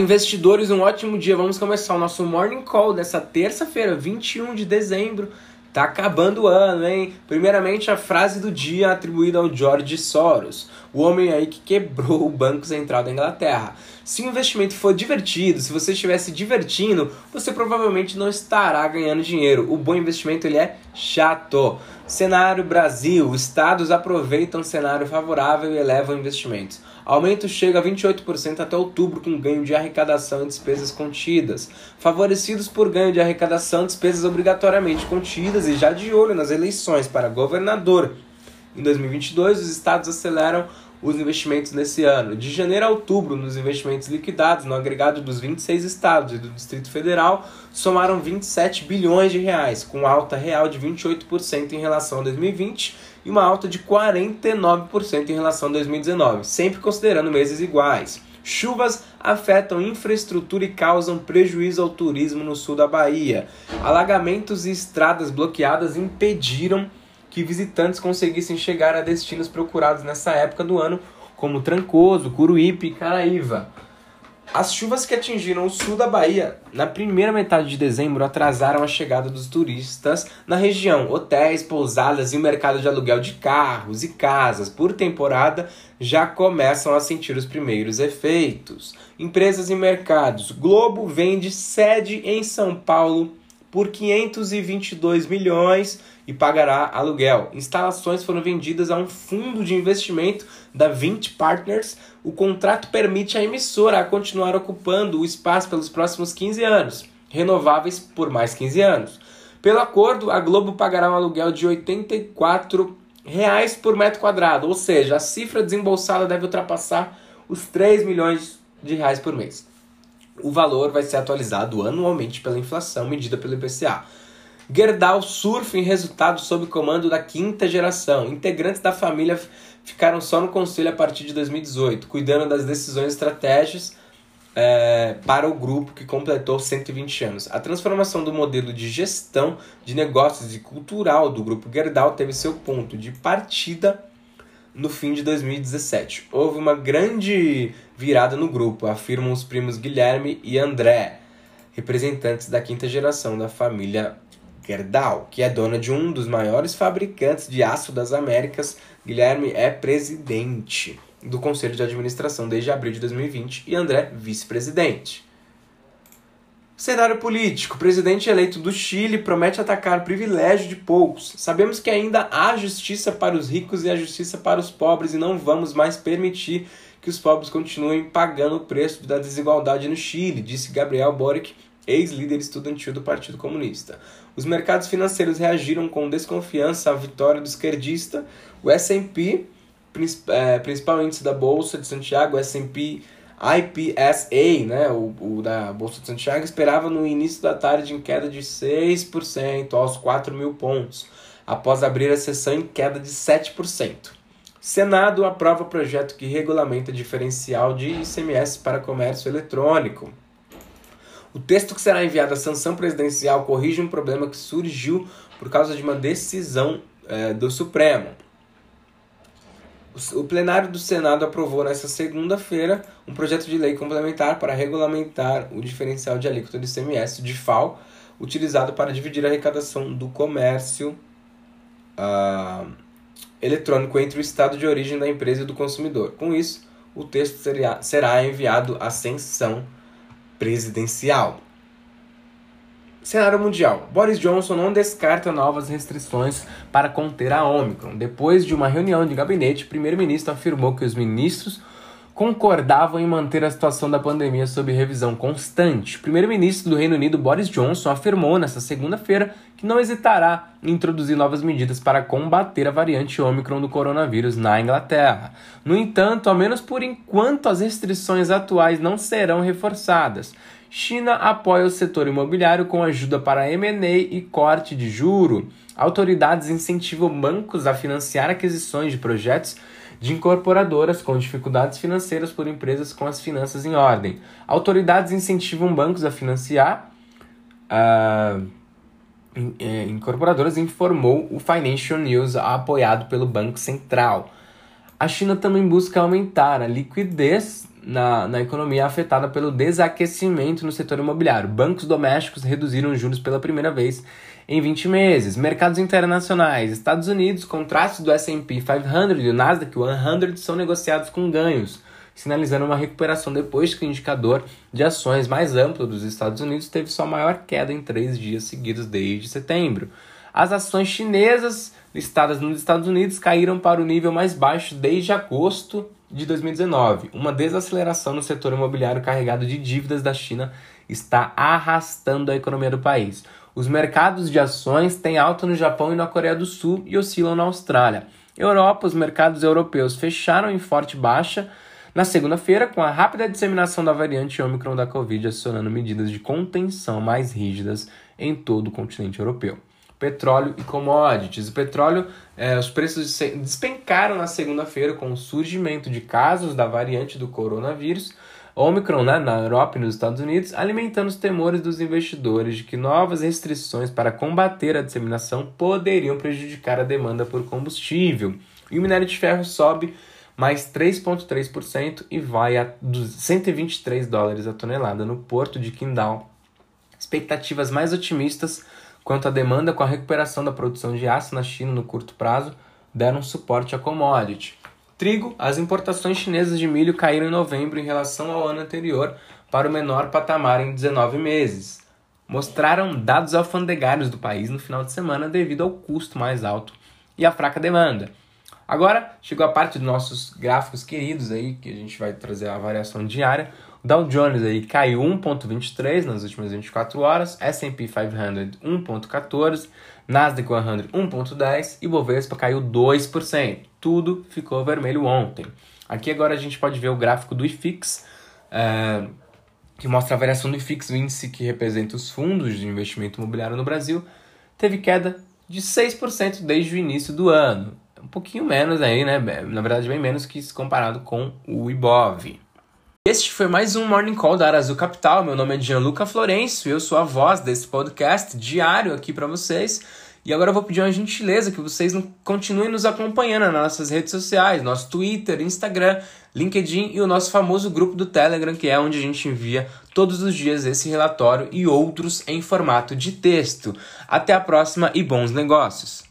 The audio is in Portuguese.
Investidores, um ótimo dia. Vamos começar o nosso Morning Call dessa terça-feira, 21 de dezembro. Tá acabando o ano, hein? Primeiramente, a frase do dia atribuída ao George Soros, o homem aí que quebrou o Banco Central da Inglaterra. Se o investimento for divertido, se você estiver se divertindo, você provavelmente não estará ganhando dinheiro. O bom investimento ele é chato. Cenário Brasil: estados aproveitam cenário favorável e elevam investimentos. Aumento chega a 28% até outubro com ganho de arrecadação e despesas contidas. Favorecidos por ganho de arrecadação, despesas obrigatoriamente contidas e já de olho nas eleições para governador. Em 2022, os estados aceleram os investimentos nesse ano. De janeiro a outubro, nos investimentos liquidados, no agregado dos 26 estados e do Distrito Federal, somaram 27 bilhões de reais, com alta real de 28% em relação a 2020 e uma alta de 49% em relação a 2019, sempre considerando meses iguais. Chuvas afetam infraestrutura e causam prejuízo ao turismo no sul da Bahia. Alagamentos e estradas bloqueadas impediram que visitantes conseguissem chegar a destinos procurados nessa época do ano, como Trancoso, Curuípe e Caraíva. As chuvas que atingiram o sul da Bahia na primeira metade de dezembro atrasaram a chegada dos turistas na região. Hotéis, pousadas e o mercado de aluguel de carros e casas por temporada já começam a sentir os primeiros efeitos. Empresas e mercados. Globo vende sede em São Paulo por 522 milhões e pagará aluguel. Instalações foram vendidas a um fundo de investimento da 20 Partners. O contrato permite à emissora continuar ocupando o espaço pelos próximos 15 anos, renováveis por mais 15 anos. Pelo acordo, a Globo pagará um aluguel de 84 reais por metro quadrado, ou seja, a cifra desembolsada deve ultrapassar os 3 milhões de reais por mês. O valor vai ser atualizado anualmente pela inflação medida pelo IPCA. Gerdau surfa em resultados sob comando da quinta geração. Integrantes da família ficaram só no conselho a partir de 2018, cuidando das decisões estratégias é, para o grupo que completou 120 anos. A transformação do modelo de gestão de negócios e cultural do grupo Gerdau teve seu ponto de partida no fim de 2017. Houve uma grande virada no grupo, afirmam os primos Guilherme e André, representantes da quinta geração da família Gerdau, que é dona de um dos maiores fabricantes de aço das Américas. Guilherme é presidente do Conselho de Administração desde abril de 2020 e André vice-presidente. Cenário político. O presidente eleito do Chile promete atacar privilégio de poucos. Sabemos que ainda há justiça para os ricos e a justiça para os pobres e não vamos mais permitir que os pobres continuem pagando o preço da desigualdade no Chile, disse Gabriel Boric, ex-líder estudantil do Partido Comunista. Os mercados financeiros reagiram com desconfiança à vitória do esquerdista. O S&P, é, principal índice da Bolsa de Santiago, S&P IPSA, né, o, o, da Bolsa de Santiago, esperava no início da tarde em queda de 6% aos 4 mil pontos, após abrir a sessão em queda de 7%. Senado aprova projeto que regulamenta diferencial de ICMS para comércio eletrônico. O texto que será enviado à sanção presidencial corrige um problema que surgiu por causa de uma decisão é, do Supremo. O plenário do Senado aprovou nesta segunda-feira um projeto de lei complementar para regulamentar o diferencial de alíquota do ICMS, de FAO, utilizado para dividir a arrecadação do comércio uh, eletrônico entre o estado de origem da empresa e do consumidor. Com isso, o texto seria, será enviado à sanção presidencial. Cenário mundial. Boris Johnson não descarta novas restrições para conter a Omicron. Depois de uma reunião de gabinete, o primeiro-ministro afirmou que os ministros concordavam em manter a situação da pandemia sob revisão constante. O primeiro-ministro do Reino Unido, Boris Johnson, afirmou nesta segunda-feira que não hesitará em introduzir novas medidas para combater a variante Omicron do coronavírus na Inglaterra. No entanto, ao menos por enquanto, as restrições atuais não serão reforçadas. China apoia o setor imobiliário com ajuda para M&A e corte de juro. Autoridades incentivam bancos a financiar aquisições de projetos de incorporadoras com dificuldades financeiras por empresas com as finanças em ordem. Autoridades incentivam bancos a financiar uh, incorporadoras, informou o Financial News, apoiado pelo Banco Central. A China também busca aumentar a liquidez na, na economia afetada pelo desaquecimento no setor imobiliário. Bancos domésticos reduziram juros pela primeira vez em 20 meses. Mercados internacionais, Estados Unidos, contratos do S&P 500 e o Nasdaq 100 são negociados com ganhos, sinalizando uma recuperação depois que o indicador de ações mais amplo dos Estados Unidos teve sua maior queda em três dias seguidos desde setembro. As ações chinesas listadas nos Estados Unidos caíram para o nível mais baixo desde agosto de 2019. Uma desaceleração no setor imobiliário carregado de dívidas da China está arrastando a economia do país. Os mercados de ações têm alta no Japão e na Coreia do Sul e oscilam na Austrália. Europa, os mercados europeus fecharam em forte baixa na segunda-feira, com a rápida disseminação da variante Omicron da Covid acionando medidas de contenção mais rígidas em todo o continente europeu petróleo e commodities. O petróleo, é, os preços despencaram na segunda-feira com o surgimento de casos da variante do coronavírus, Omicron, né, na Europa e nos Estados Unidos, alimentando os temores dos investidores de que novas restrições para combater a disseminação poderiam prejudicar a demanda por combustível. E o minério de ferro sobe mais 3,3% e vai a 123 dólares a tonelada no porto de Qingdao. Expectativas mais otimistas quanto à demanda com a recuperação da produção de aço na China no curto prazo deram suporte à commodity. Trigo, as importações chinesas de milho caíram em novembro em relação ao ano anterior para o menor patamar em 19 meses. Mostraram dados alfandegários do país no final de semana devido ao custo mais alto e à fraca demanda. Agora chegou a parte dos nossos gráficos queridos aí, que a gente vai trazer a variação diária. Dow Jones aí caiu 1.23 nas últimas 24 horas, S&P 500 1.14, Nasdaq 100 1.10 e Bovespa caiu 2%. Tudo ficou vermelho ontem. Aqui agora a gente pode ver o gráfico do IFIX, é, que mostra a variação do IFIX, o índice que representa os fundos de investimento imobiliário no Brasil, teve queda de 6% desde o início do ano. Um pouquinho menos aí, né? Na verdade, bem menos que se comparado com o IBOV. Este foi mais um Morning Call da Arazu Capital. Meu nome é Gianluca Florencio e eu sou a voz desse podcast diário aqui para vocês. E agora eu vou pedir uma gentileza que vocês continuem nos acompanhando nas nossas redes sociais, nosso Twitter, Instagram, LinkedIn e o nosso famoso grupo do Telegram, que é onde a gente envia todos os dias esse relatório e outros em formato de texto. Até a próxima e bons negócios!